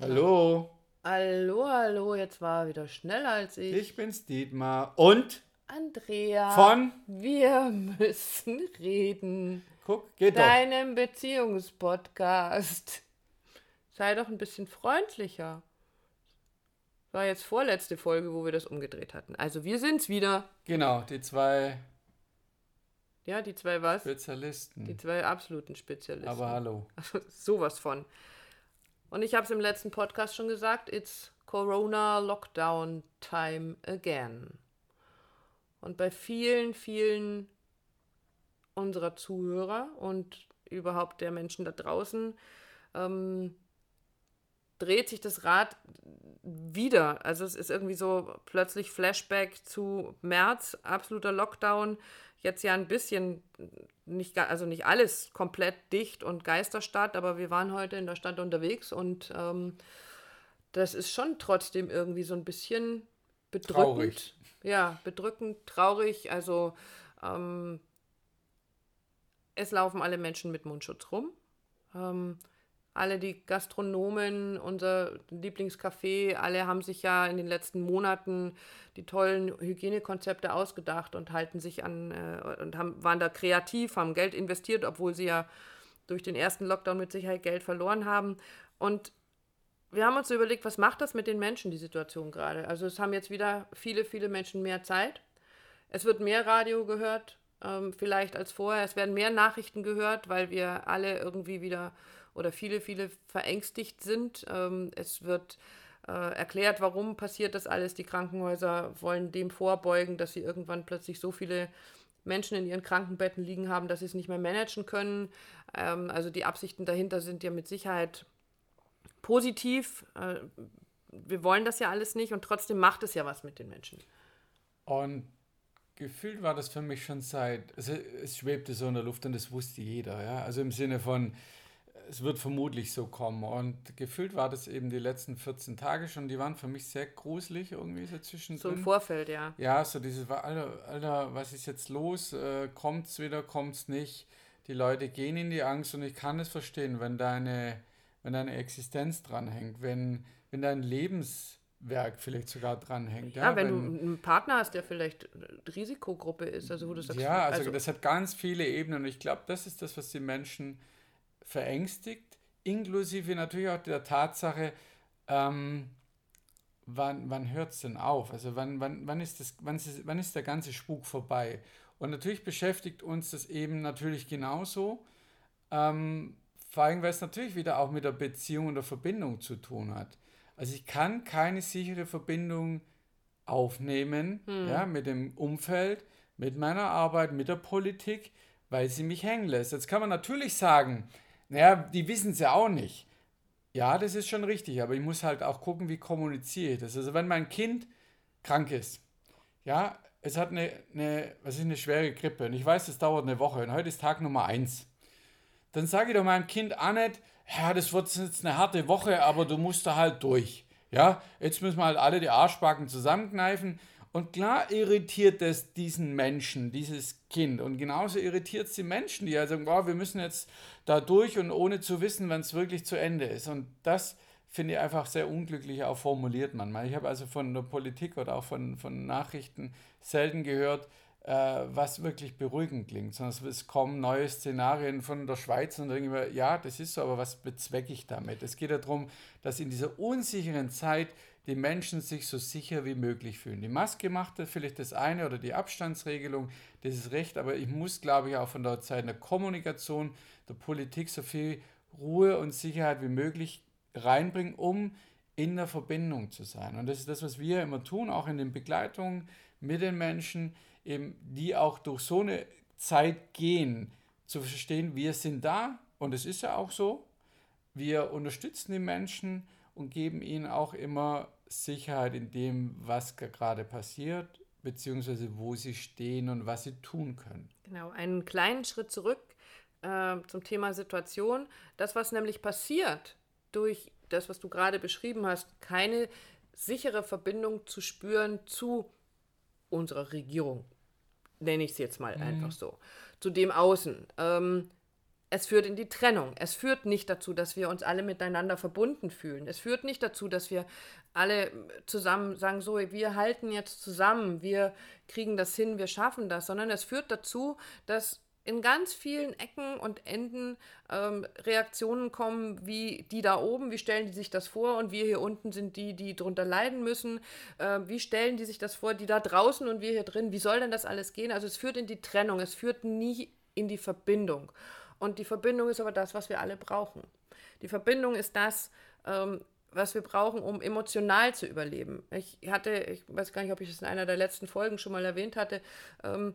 Hallo, Hallo, hallo, jetzt war er wieder schneller als ich. ich bin's Dietmar und Andrea. von, Wir müssen reden. guck, geht doch. Deinem Beziehungspodcast. Sei doch ein bisschen freundlicher. War jetzt vorletzte Folge, wo wir das umgedreht hatten. Also wir sind's wieder. Genau, die zwei Ja, die zwei was? Die Spezialisten. zwei absoluten Spezialisten. Aber hallo. Also sowas von. Und ich habe es im letzten Podcast schon gesagt, it's Corona Lockdown Time again. Und bei vielen, vielen unserer Zuhörer und überhaupt der Menschen da draußen ähm, dreht sich das Rad wieder. Also es ist irgendwie so plötzlich Flashback zu März, absoluter Lockdown. Jetzt ja ein bisschen, nicht, also nicht alles komplett dicht und Geisterstadt, aber wir waren heute in der Stadt unterwegs und ähm, das ist schon trotzdem irgendwie so ein bisschen bedrückend. Traurig. Ja, bedrückend, traurig. Also ähm, es laufen alle Menschen mit Mundschutz rum. Ähm, alle die Gastronomen, unser Lieblingscafé, alle haben sich ja in den letzten Monaten die tollen Hygienekonzepte ausgedacht und halten sich an äh, und haben, waren da kreativ, haben Geld investiert, obwohl sie ja durch den ersten Lockdown mit Sicherheit Geld verloren haben. Und wir haben uns überlegt, was macht das mit den Menschen, die Situation gerade? Also es haben jetzt wieder viele, viele Menschen mehr Zeit. Es wird mehr Radio gehört, ähm, vielleicht als vorher. Es werden mehr Nachrichten gehört, weil wir alle irgendwie wieder oder viele, viele verängstigt sind. Ähm, es wird äh, erklärt, warum passiert das alles. Die Krankenhäuser wollen dem vorbeugen, dass sie irgendwann plötzlich so viele Menschen in ihren Krankenbetten liegen haben, dass sie es nicht mehr managen können. Ähm, also die Absichten dahinter sind ja mit Sicherheit positiv. Äh, wir wollen das ja alles nicht und trotzdem macht es ja was mit den Menschen. Und gefühlt war das für mich schon seit, also es schwebte so in der Luft und das wusste jeder, ja. Also im Sinne von, es wird vermutlich so kommen. Und gefühlt war das eben die letzten 14 Tage schon, die waren für mich sehr gruselig irgendwie so So im zwischendrin. Vorfeld, ja. Ja, so dieses, Alter, Alter, was ist jetzt los? Äh, kommt's wieder, kommt's nicht? Die Leute gehen in die Angst und ich kann es verstehen, wenn deine, wenn deine Existenz dranhängt, wenn, wenn dein Lebenswerk vielleicht sogar dranhängt. Ja, wenn, du einen Partner hast, der vielleicht Risikogruppe ist, also wo du sagst, Ja, also, das hat ganz viele Ebenen und ich glaube, das ist das, was die Menschen verängstigt, inklusive natürlich auch der Tatsache, ähm, wann, wann hört es denn auf? Also wann, wann, wann, ist das, wann, ist, wann ist der ganze Spuk vorbei? Und natürlich beschäftigt uns das eben natürlich genauso, ähm, vor allem, weil es natürlich wieder auch mit der Beziehung und der Verbindung zu tun hat. Also ich kann keine sichere Verbindung aufnehmen, ja, mit dem Umfeld, mit meiner Arbeit, mit der Politik, weil sie mich hängen lässt. Jetzt kann man natürlich sagen, naja, die wissen es ja auch nicht. Ja, das ist schon richtig, aber ich muss halt auch gucken, wie kommuniziere ich das. Also wenn mein Kind krank ist, ja, es hat eine, eine, was ist eine schwere Grippe und ich weiß, es dauert eine Woche und heute ist Tag Nummer eins, dann sage ich doch meinem Kind auch nicht, ja, das wird jetzt eine harte Woche, aber du musst da halt durch. Ja, jetzt müssen wir halt alle die Arschbacken zusammenkneifen. Und klar irritiert es diesen Menschen, dieses Kind. Und genauso irritiert es die Menschen, die ja sagen, wow, wir müssen jetzt da durch und ohne zu wissen, wann es wirklich zu Ende ist. Und das finde ich einfach sehr unglücklich auch formuliert manchmal. Ich habe also von der Politik oder auch von, von Nachrichten selten gehört, äh, was wirklich beruhigend klingt, sondern es kommen neue Szenarien von der Schweiz und denke ich mir, ja, das ist so, aber was bezwecke ich damit? Es geht ja darum, dass in dieser unsicheren Zeit die Menschen sich so sicher wie möglich fühlen. Die Maske macht das vielleicht das eine oder die Abstandsregelung, das ist recht, aber ich muss, glaube ich, auch von der Zeit der Kommunikation, der Politik so viel Ruhe und Sicherheit wie möglich reinbringen, um in der Verbindung zu sein. Und das ist das, was wir immer tun, auch in den Begleitungen mit den Menschen, eben die auch durch so eine Zeit gehen, zu verstehen, wir sind da und es ist ja auch so. Wir unterstützen die Menschen und geben ihnen auch immer Sicherheit in dem, was gerade passiert, beziehungsweise wo sie stehen und was sie tun können. Genau, einen kleinen Schritt zurück äh, zum Thema Situation. Das, was nämlich passiert durch das, was du gerade beschrieben hast, keine sichere Verbindung zu spüren zu unserer Regierung, nenne ich es jetzt mal einfach so, zu dem Außen. Ähm, es führt in die Trennung. Es führt nicht dazu, dass wir uns alle miteinander verbunden fühlen. Es führt nicht dazu, dass wir alle zusammen sagen, so, wir halten jetzt zusammen, wir kriegen das hin, wir schaffen das, sondern es führt dazu, dass in ganz vielen Ecken und Enden ähm, Reaktionen kommen, wie die da oben, wie stellen die sich das vor und wir hier unten sind die, die drunter leiden müssen. Äh, wie stellen die sich das vor, die da draußen und wir hier drin, wie soll denn das alles gehen? Also es führt in die Trennung, es führt nie in die Verbindung. Und die Verbindung ist aber das, was wir alle brauchen. Die Verbindung ist das, ähm, was wir brauchen, um emotional zu überleben. Ich hatte, ich weiß gar nicht, ob ich das in einer der letzten Folgen schon mal erwähnt hatte, ähm,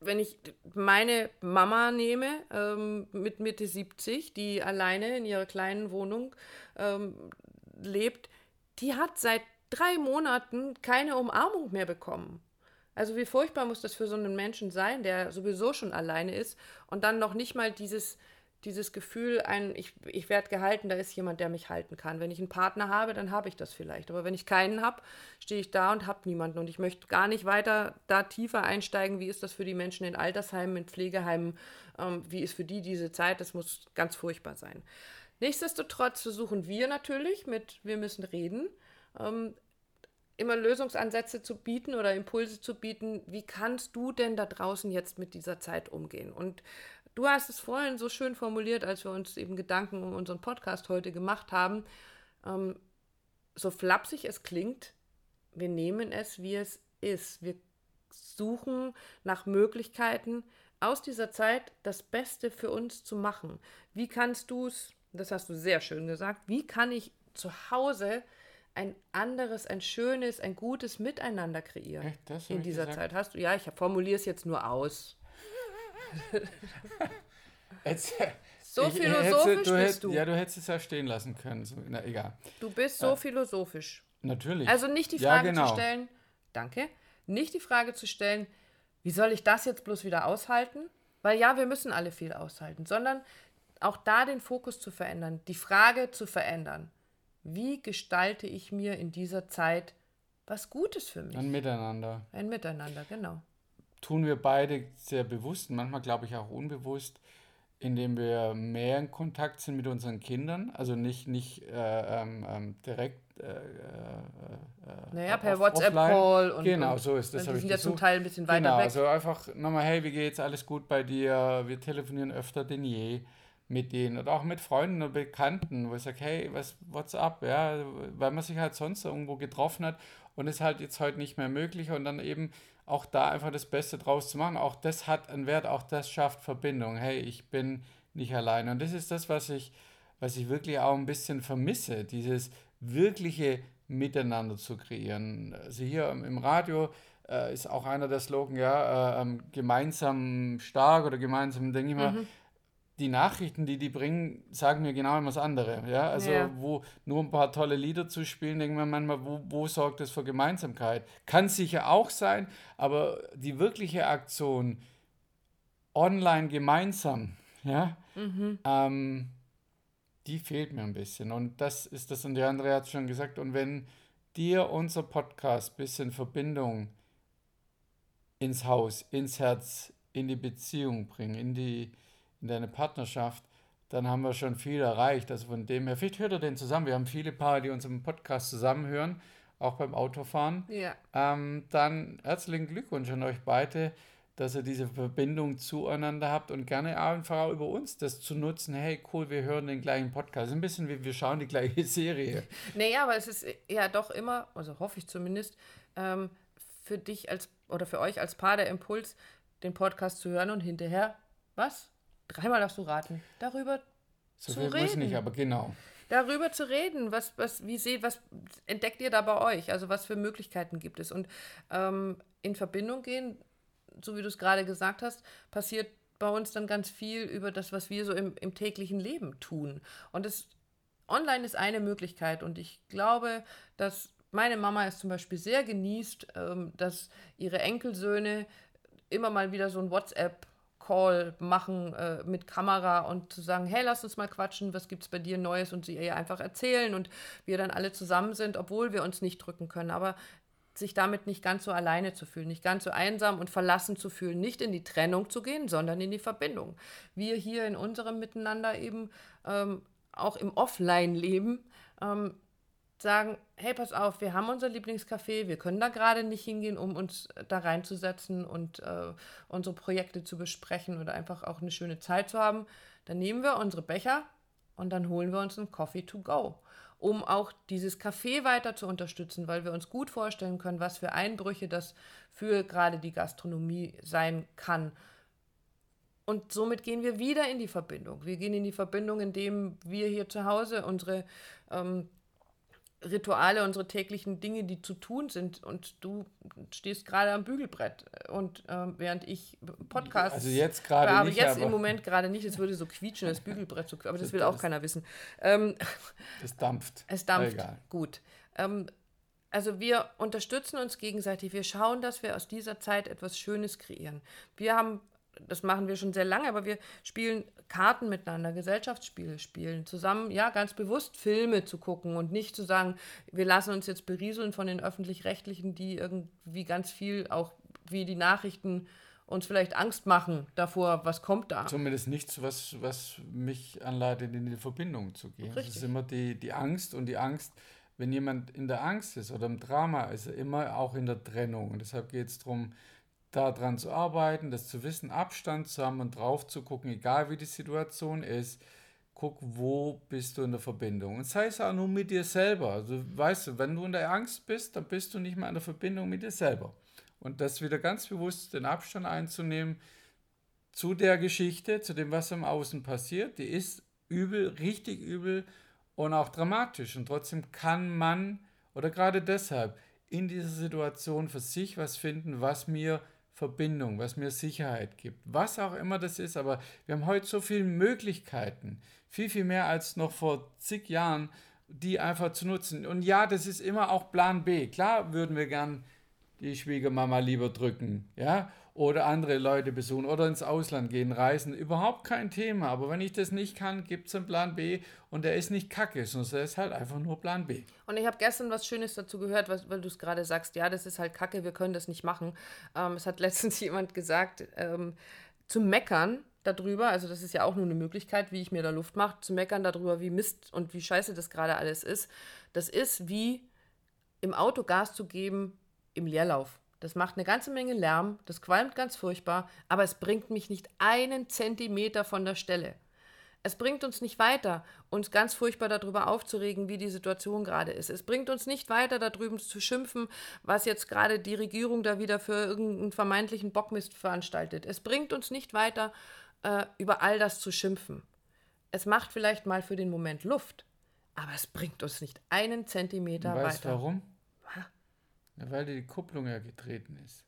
wenn ich meine Mama nehme, ähm, mit Mitte 70, die alleine in ihrer kleinen Wohnung ähm, lebt, die hat seit drei Monaten keine Umarmung mehr bekommen. Also wie furchtbar muss das für so einen Menschen sein, der sowieso schon alleine ist und dann noch nicht mal dieses, dieses Gefühl, ein, ich, ich werde gehalten, da ist jemand, der mich halten kann. Wenn ich einen Partner habe, dann habe ich das vielleicht. Aber wenn ich keinen habe, stehe ich da und habe niemanden. Und ich möchte gar nicht weiter da tiefer einsteigen, wie ist das für die Menschen in Altersheimen, in Pflegeheimen, ähm, wie ist für die diese Zeit, das muss ganz furchtbar sein. Nichtsdestotrotz versuchen wir natürlich mit Wir müssen reden, ähm, immer Lösungsansätze zu bieten oder Impulse zu bieten, wie kannst du denn da draußen jetzt mit dieser Zeit umgehen? Und Du hast es vorhin so schön formuliert, als wir uns eben Gedanken um unseren Podcast heute gemacht haben. Ähm, so flapsig es klingt, wir nehmen es, wie es ist. Wir suchen nach Möglichkeiten, aus dieser Zeit das Beste für uns zu machen. Wie kannst du es, das hast du sehr schön gesagt, wie kann ich zu Hause ein anderes, ein schönes, ein gutes Miteinander kreieren Echt, in dieser gesagt? Zeit? Hast du, ja, ich formuliere es jetzt nur aus. Jetzt, so ich, philosophisch hätte, du bist du. Ja, du hättest es ja stehen lassen können. So, na, egal. Du bist so ja. philosophisch. Natürlich. Also nicht die Frage ja, genau. zu stellen, danke, nicht die Frage zu stellen, wie soll ich das jetzt bloß wieder aushalten? Weil ja, wir müssen alle viel aushalten, sondern auch da den Fokus zu verändern, die Frage zu verändern. Wie gestalte ich mir in dieser Zeit was Gutes für mich? Ein Miteinander. Ein Miteinander, genau tun wir beide sehr bewusst, manchmal glaube ich auch unbewusst, indem wir mehr in Kontakt sind mit unseren Kindern, also nicht, nicht äh, ähm, ähm direkt. Äh, äh, äh naja, per WhatsApp-Call und. Genau, so ist das. Die sind ja zum Teil ein bisschen weiter genau, weg. Also einfach nochmal, hey, wie geht's? Alles gut bei dir? Wir telefonieren öfter denn je mit denen oder auch mit Freunden und Bekannten, wo ich sage, hey, was, what's up? Ja, weil man sich halt sonst irgendwo getroffen hat und ist halt jetzt heute nicht mehr möglich und dann eben auch da einfach das Beste draus zu machen. Auch das hat einen Wert, auch das schafft Verbindung. Hey, ich bin nicht alleine. Und das ist das, was ich, was ich wirklich auch ein bisschen vermisse, dieses wirkliche Miteinander zu kreieren. Also hier im Radio äh, ist auch einer der Slogan, ja, äh, gemeinsam stark oder gemeinsam, denke ich mal, mhm die Nachrichten, die die bringen, sagen mir genau immer das andere. Ja? Also, ja. wo nur ein paar tolle Lieder zu spielen, denken wir manchmal, wo, wo sorgt das für Gemeinsamkeit? Kann sicher auch sein, aber die wirkliche Aktion online gemeinsam, ja, mhm. ähm, die fehlt mir ein bisschen. Und das ist das, und der andere hat es schon gesagt, und wenn dir unser Podcast ein bisschen Verbindung ins Haus, ins Herz, in die Beziehung bringt, in die in deine Partnerschaft, dann haben wir schon viel erreicht. Also von dem her, vielleicht hört ihr den zusammen. Wir haben viele Paare, die uns im Podcast zusammenhören, auch beim Autofahren. Ja. Ähm, dann herzlichen Glückwunsch an euch beide, dass ihr diese Verbindung zueinander habt und gerne einfach auch über uns das zu nutzen. Hey, cool, wir hören den gleichen Podcast. Ein bisschen wie wir schauen die gleiche Serie. Naja, aber es ist ja doch immer, also hoffe ich zumindest, ähm, für dich als oder für euch als Paar der Impuls, den Podcast zu hören und hinterher, was? Dreimal darfst du raten, darüber so zu reden. Muss nicht, aber genau. Darüber zu reden, was, was, wie seht, was entdeckt ihr da bei euch? Also was für Möglichkeiten gibt es? Und ähm, in Verbindung gehen, so wie du es gerade gesagt hast, passiert bei uns dann ganz viel über das, was wir so im, im täglichen Leben tun. Und das online ist eine Möglichkeit. Und ich glaube, dass meine Mama es zum Beispiel sehr genießt, ähm, dass ihre Enkelsöhne immer mal wieder so ein WhatsApp Call machen äh, mit Kamera und zu sagen, hey, lass uns mal quatschen, was gibt es bei dir Neues und sie ihr einfach erzählen und wir dann alle zusammen sind, obwohl wir uns nicht drücken können. Aber sich damit nicht ganz so alleine zu fühlen, nicht ganz so einsam und verlassen zu fühlen, nicht in die Trennung zu gehen, sondern in die Verbindung. Wir hier in unserem Miteinander eben ähm, auch im Offline-Leben ähm, sagen, hey, pass auf, wir haben unser Lieblingscafé, wir können da gerade nicht hingehen, um uns da reinzusetzen und äh, unsere Projekte zu besprechen oder einfach auch eine schöne Zeit zu haben. Dann nehmen wir unsere Becher und dann holen wir uns einen Coffee to go, um auch dieses Café weiter zu unterstützen, weil wir uns gut vorstellen können, was für Einbrüche das für gerade die Gastronomie sein kann. Und somit gehen wir wieder in die Verbindung. Wir gehen in die Verbindung, indem wir hier zu Hause unsere ähm, Rituale, unsere täglichen Dinge, die zu tun sind. Und du stehst gerade am Bügelbrett. Und ähm, während ich Podcasts. Also jetzt gerade aber nicht. jetzt aber im Moment gerade nicht. Es würde so quietschen, das Bügelbrett. So, aber das will auch keiner wissen. Ähm, Das dampft. es dampft. Egal. Gut. Ähm, also wir unterstützen uns gegenseitig. Wir schauen, dass wir aus dieser Zeit etwas Schönes kreieren. Wir haben, das machen wir schon sehr lange, aber wir spielen Karten miteinander, Gesellschaftsspiele spielen, zusammen, ja, ganz bewusst Filme zu gucken und nicht zu sagen, wir lassen uns jetzt berieseln von den öffentlich-rechtlichen, die irgendwie ganz viel, auch wie die Nachrichten uns vielleicht Angst machen davor, was kommt da. Zumindest nichts, was, was mich anleitet, in die Verbindung zu gehen. Richtig. ist immer die, die Angst und die Angst, wenn jemand in der Angst ist oder im Drama, ist er immer auch in der Trennung. Und deshalb geht es darum, daran zu arbeiten, das zu wissen, Abstand zu haben und drauf zu gucken, egal wie die Situation ist, guck, wo bist du in der Verbindung. Und sei es auch nur mit dir selber. Also weißt du, wenn du in der Angst bist, dann bist du nicht mehr in der Verbindung mit dir selber. Und das wieder ganz bewusst den Abstand einzunehmen, zu der Geschichte, zu dem, was im Außen passiert. Die ist übel, richtig übel und auch dramatisch. Und trotzdem kann man, oder gerade deshalb, in dieser Situation für sich was finden, was mir Verbindung, was mir Sicherheit gibt. Was auch immer das ist, aber wir haben heute so viele Möglichkeiten, viel, viel mehr als noch vor zig Jahren, die einfach zu nutzen. Und ja, das ist immer auch Plan B. Klar würden wir gern die Schwiegermama lieber drücken, ja, oder andere Leute besuchen oder ins Ausland gehen, reisen, überhaupt kein Thema. Aber wenn ich das nicht kann, gibt es einen Plan B und der ist nicht kacke, sondern der ist halt einfach nur Plan B. Und ich habe gestern was Schönes dazu gehört, was, weil du es gerade sagst, ja, das ist halt kacke, wir können das nicht machen. Ähm, es hat letztens jemand gesagt, ähm, zu meckern darüber, also das ist ja auch nur eine Möglichkeit, wie ich mir da Luft mache, zu meckern darüber, wie Mist und wie scheiße das gerade alles ist. Das ist wie im Auto Gas zu geben im Leerlauf. Das macht eine ganze Menge Lärm, das qualmt ganz furchtbar, aber es bringt mich nicht einen Zentimeter von der Stelle. Es bringt uns nicht weiter, uns ganz furchtbar darüber aufzuregen, wie die Situation gerade ist. Es bringt uns nicht weiter, darüber zu schimpfen, was jetzt gerade die Regierung da wieder für irgendeinen vermeintlichen Bockmist veranstaltet. Es bringt uns nicht weiter, äh, über all das zu schimpfen. Es macht vielleicht mal für den Moment Luft, aber es bringt uns nicht einen Zentimeter weißt du weiter. warum? Ja, weil die Kupplung ja getreten ist.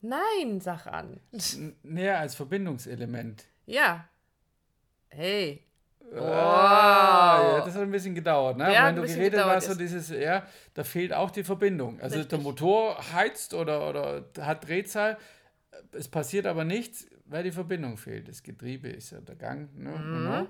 Nein, sag an. Näher als Verbindungselement. Ja. Hey. Ah, ja, das hat ein bisschen gedauert, ne? Ja, Wenn du geredet hast, so dieses, ja, da fehlt auch die Verbindung. Also der Richtig. Motor heizt oder, oder hat Drehzahl, es passiert aber nichts, weil die Verbindung fehlt. Das Getriebe ist ja der Gang, ne? Genau.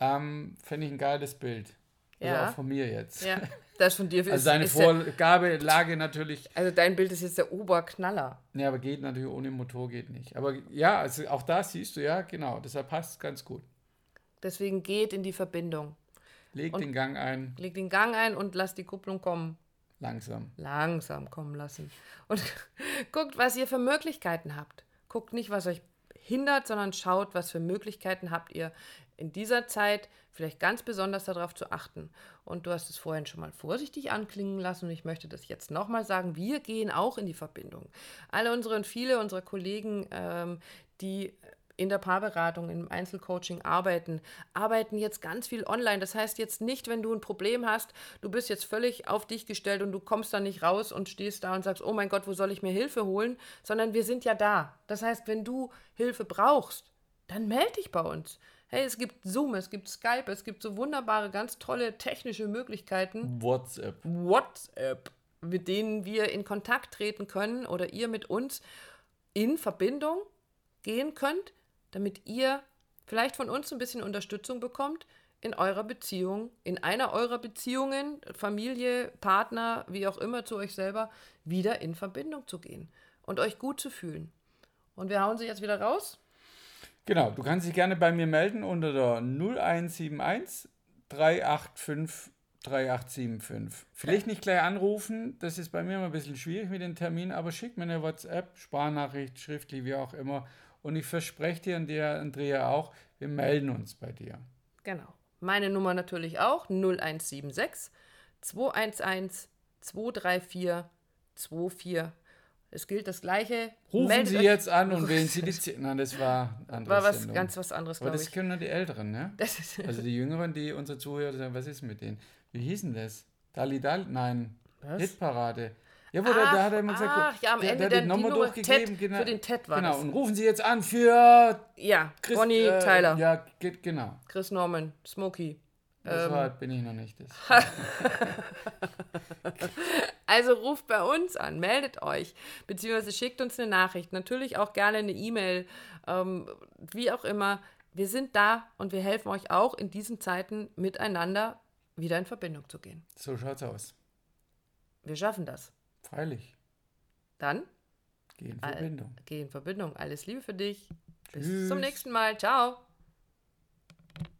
Ähm, Fände ich ein geiles Bild. Also. Ja. auch von mir jetzt. Ja, das von dir ist, Also deine ist Vorgabe, Lage natürlich, Also dein Bild ist jetzt der Oberknaller. ja, aber geht natürlich ohne Motor geht nicht. Aber ja, also auch da siehst du, ja, genau, deshalb passt es ganz gut. Deswegen geht in die Verbindung. Leg Und- den Gang ein, Leg den Gang ein und lass die Kupplung kommen. langsam. Langsam kommen lassen. Und guckt, was ihr für Möglichkeiten habt. Guckt nicht, was euch hindert, sondern schaut, was für Möglichkeiten habt ihr in dieser Zeit vielleicht ganz besonders darauf zu achten. Und du hast es vorhin schon mal vorsichtig anklingen lassen und ich möchte das jetzt nochmal sagen. Wir gehen auch in die Verbindung. Alle unsere und viele unserer Kollegen, ähm, die in der Paarberatung, im Einzelcoaching arbeiten, arbeiten jetzt ganz viel online. Das heißt jetzt nicht, wenn du ein Problem hast, du bist jetzt völlig auf dich gestellt und du kommst da nicht raus und stehst da und sagst, oh mein Gott, wo soll ich mir Hilfe holen? Sondern wir sind ja da. Das heißt, wenn du Hilfe brauchst, dann melde dich bei uns. Hey, es gibt Zoom, es gibt Skype, es gibt so wunderbare, ganz tolle technische Möglichkeiten. WhatsApp. WhatsApp, mit denen wir in Kontakt treten können oder ihr mit uns in Verbindung gehen könnt, damit ihr vielleicht von uns ein bisschen Unterstützung bekommt in eurer Beziehung, in einer eurer Beziehungen, Familie, Partner, wie auch immer zu euch selber, wieder in Verbindung zu gehen und euch gut zu fühlen. Und wir hauen sie jetzt wieder raus. Genau, du kannst dich gerne bei mir melden unter der 0171 385 3875. Vielleicht nicht gleich anrufen, das ist bei mir immer ein bisschen schwierig mit den Terminen, aber schick mir eine WhatsApp, Sprachnachricht, schriftlich, wie auch immer. Und ich verspreche dir und dir, Andrea, auch, wir melden uns bei dir. Genau. Meine Nummer natürlich auch 0176 211 234 24. Es gilt das Gleiche. Rufen Meldet Sie jetzt an und wählen Sie die Z Nein, das war eine andere War was Sendung. ganz was anderes, Aber das können nur die Älteren, ne? Also die Jüngeren, die unsere Zuhörer sagen, was ist mit denen? Wie hießen das? Dali Dali? Nein. Was? Hitparade. Ja, wo der, da hat er immer gesagt, ach, ja, am der, Ende der die Nummer durchgegeben. Ted, für den Ted war Genau, das. und rufen Sie jetzt an für ja, Chris, Bonnie äh, Tyler, Ja, geht, genau. Chris Norman, Smokey. Das Ähm. war, bin ich noch nicht. Also ruft bei uns an, meldet euch, beziehungsweise schickt uns eine Nachricht. Natürlich auch gerne eine E-Mail, ähm, wie auch immer. Wir sind da und wir helfen euch auch in diesen Zeiten miteinander wieder in Verbindung zu gehen. So schaut's aus. Wir schaffen das. Freilich. Dann Geh in Verbindung. geh in Verbindung. Alles Liebe für dich. Bis Tschüss. zum nächsten Mal. Ciao.